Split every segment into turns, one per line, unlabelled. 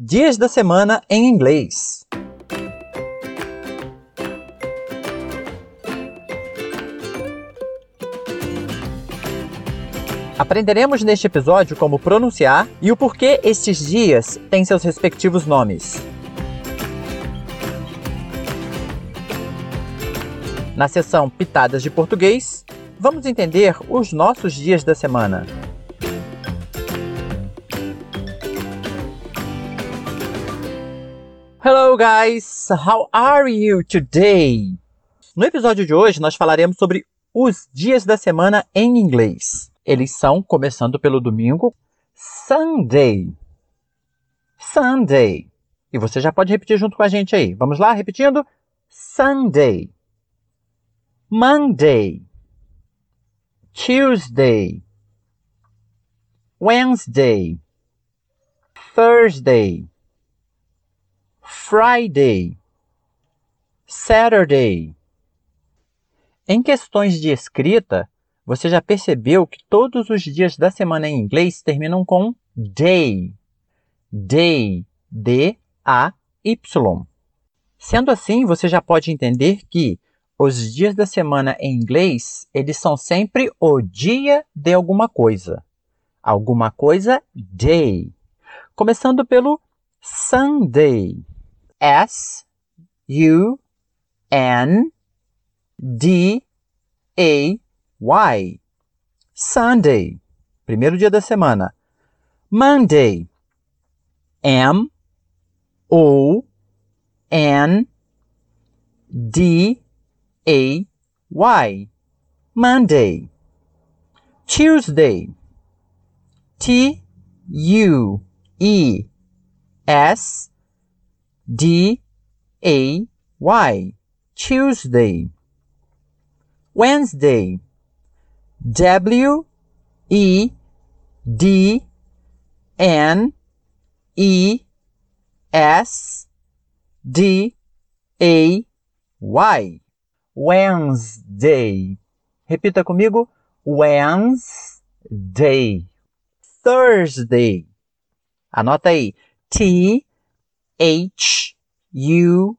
Dias da semana em inglês. Aprenderemos neste episódio como pronunciar e o porquê estes dias têm seus respectivos nomes. Na seção Pitadas de Português, vamos entender os nossos dias da semana. Hello guys, how are you today? No episódio de hoje nós falaremos sobre os dias da semana em inglês. Eles são, começando pelo domingo, Sunday. Sunday. E você já pode repetir junto com a gente aí. Vamos lá, repetindo? Sunday. Monday. Tuesday. Wednesday. Thursday. Friday. Saturday. Em questões de escrita, você já percebeu que todos os dias da semana em inglês terminam com day. Day. D-A-Y. Sendo assim, você já pode entender que os dias da semana em inglês, eles são sempre o dia de alguma coisa. Alguma coisa day. Começando pelo Sunday. S U N D A Y. Sunday, primeiro dia da semana. Monday. M O N D A Y. Monday. Tuesday. T U E S D A Y. Tuesday. Wednesday. W E D N E S D A Y. Wednesday. Repita comigo. Wednesday. Thursday. Anota aí. T H U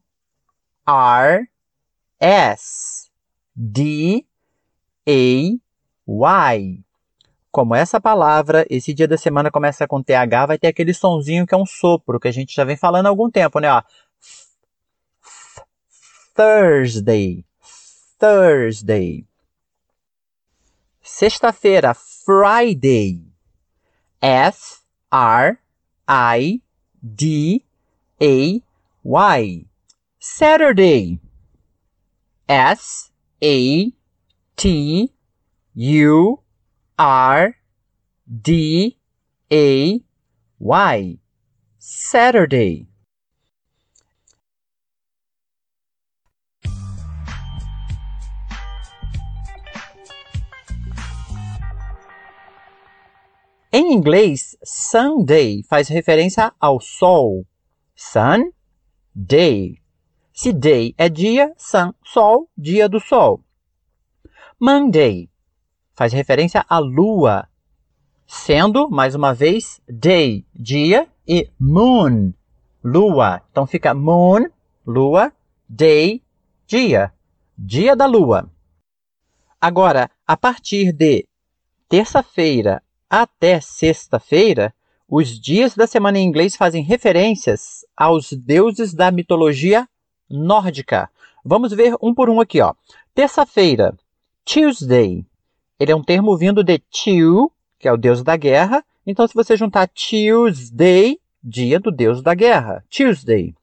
R S D A Y. Como essa palavra, esse dia da semana começa com TH, vai ter aquele sonzinho que é um sopro, que a gente já vem falando há algum tempo, né? Ó. Thursday. Thursday. Sexta-feira, Friday. F R I D A Y. Saturday. S A T U R D A Y. Saturday. Em inglês, Sunday faz referência ao sol. Sun, day. Se day é dia, sun, sol, dia do sol. Monday faz referência à lua, sendo, mais uma vez, day, dia, e moon, lua. Então fica moon, lua, day, dia, dia da lua. Agora, a partir de terça-feira até sexta-feira, os dias da semana em inglês fazem referências aos deuses da mitologia nórdica. Vamos ver um por um aqui, ó. Terça-feira, Tuesday. Ele é um termo vindo de Tew, que é o deus da guerra. Então, se você juntar Tuesday, dia do deus da guerra, Tuesday.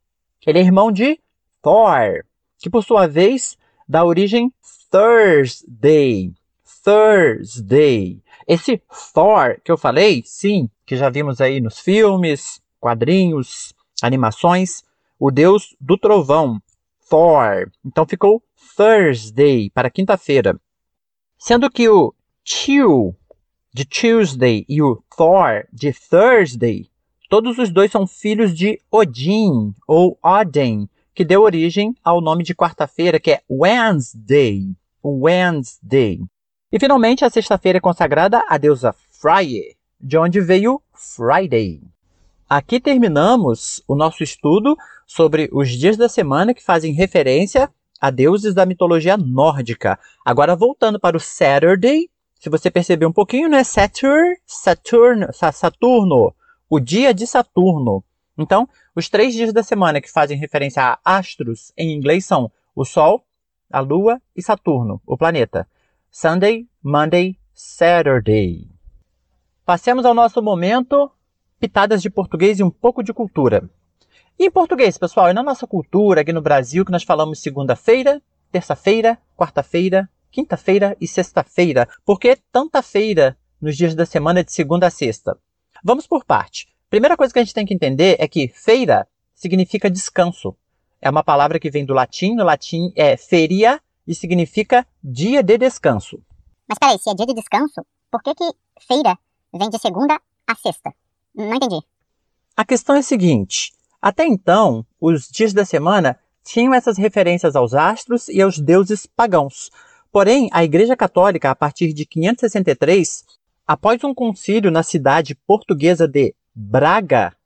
Ele é irmão de Thor, que por sua vez dá origem Thursday. Thursday. Esse Thor que eu falei, sim, que já vimos aí nos filmes, quadrinhos, animações, o deus do trovão, Thor. Então ficou Thursday para quinta-feira. Sendo que o Tew de Tuesday e o Thor de Thursday, todos os dois são filhos de Odin ou Odin, que deu origem ao nome de quarta-feira, que é Wednesday. Wednesday. E finalmente a sexta-feira é consagrada à deusa Freya, de onde veio Friday. Aqui terminamos o nosso estudo sobre os dias da semana que fazem referência a deuses da mitologia nórdica. Agora, voltando para o Saturday, se você perceber um pouquinho, né? Saturn, Saturno, o dia de Saturno. Então, os três dias da semana que fazem referência a astros em inglês são o Sol, a Lua e Saturno, o planeta. Sunday, Monday, Saturday. Passemos ao nosso momento pitadas de português e um pouco de cultura. E em português, pessoal, e na nossa cultura aqui no Brasil, que nós falamos segunda-feira, terça-feira, quarta-feira, quinta-feira e sexta-feira. Por que tanta feira nos dias da semana de segunda a sexta? Vamos por parte. Primeira coisa que a gente tem que entender é que feira significa descanso. É uma palavra que vem do latim, no latim é feria e significa dia de descanso.
Mas peraí, se é dia de descanso, por que, que feira vem de segunda a sexta? Não entendi.
A questão é a seguinte: até então, os dias da semana tinham essas referências aos astros e aos deuses pagãos. Porém, a Igreja Católica, a partir de 563, após um concílio na cidade portuguesa de Braga,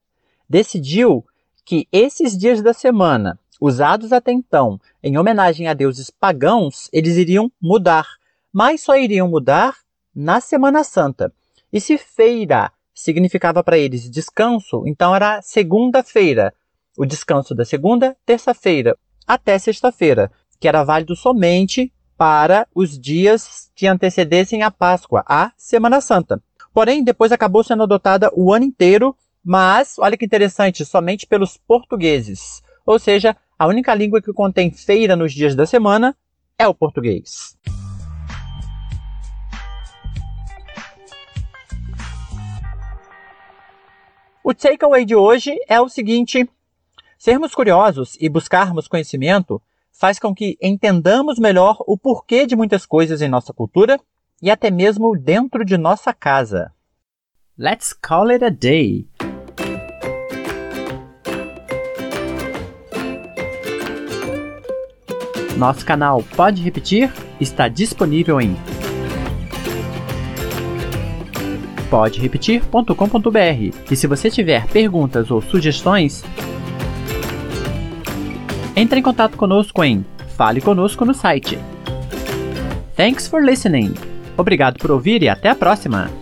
decidiu que esses dias da semana, usados até então em homenagem a deuses pagãos, eles iriam mudar, mas só iriam mudar na Semana Santa. E se feira significava para eles descanso, então era segunda-feira. O descanso da segunda, terça-feira, até sexta-feira, que era válido somente para os dias que antecedessem a Páscoa, a Semana Santa. Porém, depois acabou sendo adotada o ano inteiro, mas olha que interessante, somente pelos portugueses. Ou seja, a única língua que contém feira nos dias da semana é o português. O takeaway de hoje é o seguinte: sermos curiosos e buscarmos conhecimento faz com que entendamos melhor o porquê de muitas coisas em nossa cultura e até mesmo dentro de nossa casa. Let's call it a day. Nosso canal Pode Repetir está disponível em poderepetir.com.br. E se você tiver perguntas ou sugestões, entre em contato conosco em Fale Conosco no site. Thanks for listening. Obrigado por ouvir e até a próxima!